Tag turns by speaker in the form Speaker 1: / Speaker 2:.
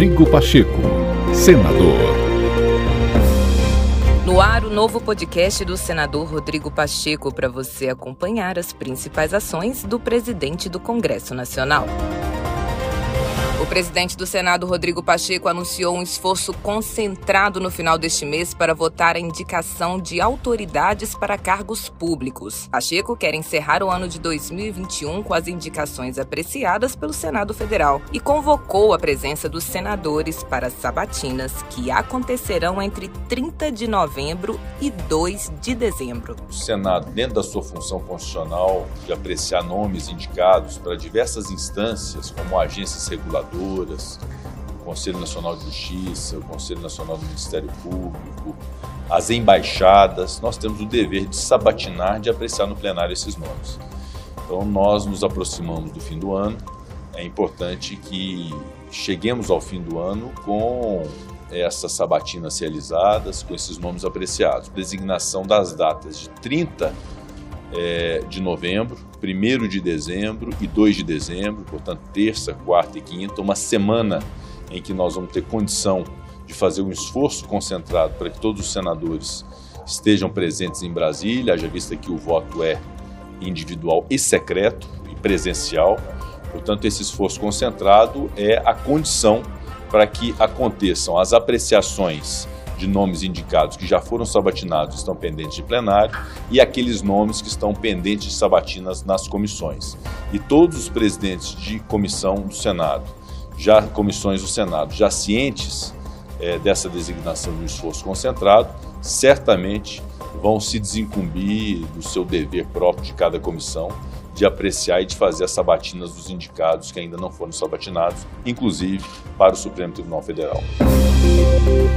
Speaker 1: Rodrigo Pacheco, senador.
Speaker 2: No ar, o novo podcast do senador Rodrigo Pacheco para você acompanhar as principais ações do presidente do Congresso Nacional. Presidente do Senado, Rodrigo Pacheco, anunciou um esforço concentrado no final deste mês para votar a indicação de autoridades para cargos públicos. Pacheco quer encerrar o ano de 2021 com as indicações apreciadas pelo Senado Federal e convocou a presença dos senadores para as sabatinas que acontecerão entre 30 de novembro e 2 de dezembro.
Speaker 3: O Senado, dentro da sua função constitucional de apreciar nomes indicados para diversas instâncias, como agências reguladoras, o Conselho Nacional de Justiça, o Conselho Nacional do Ministério Público, as embaixadas, nós temos o dever de sabatinar, de apreciar no plenário esses nomes. Então, nós nos aproximamos do fim do ano, é importante que cheguemos ao fim do ano com essas sabatinas realizadas, com esses nomes apreciados. Designação das datas de 30 é, de novembro, 1 de dezembro e 2 de dezembro, portanto, terça, quarta e quinta, uma semana em que nós vamos ter condição de fazer um esforço concentrado para que todos os senadores estejam presentes em Brasília, haja vista que o voto é individual e secreto e presencial. Portanto, esse esforço concentrado é a condição para que aconteçam as apreciações de nomes indicados que já foram sabatinados estão pendentes de plenário e aqueles nomes que estão pendentes de sabatinas nas comissões. E todos os presidentes de comissão do Senado, já comissões do Senado, já cientes é, dessa designação de um esforço concentrado, certamente vão se desincumbir do seu dever próprio de cada comissão de apreciar e de fazer as sabatinas dos indicados que ainda não foram sabatinados, inclusive para o Supremo Tribunal Federal.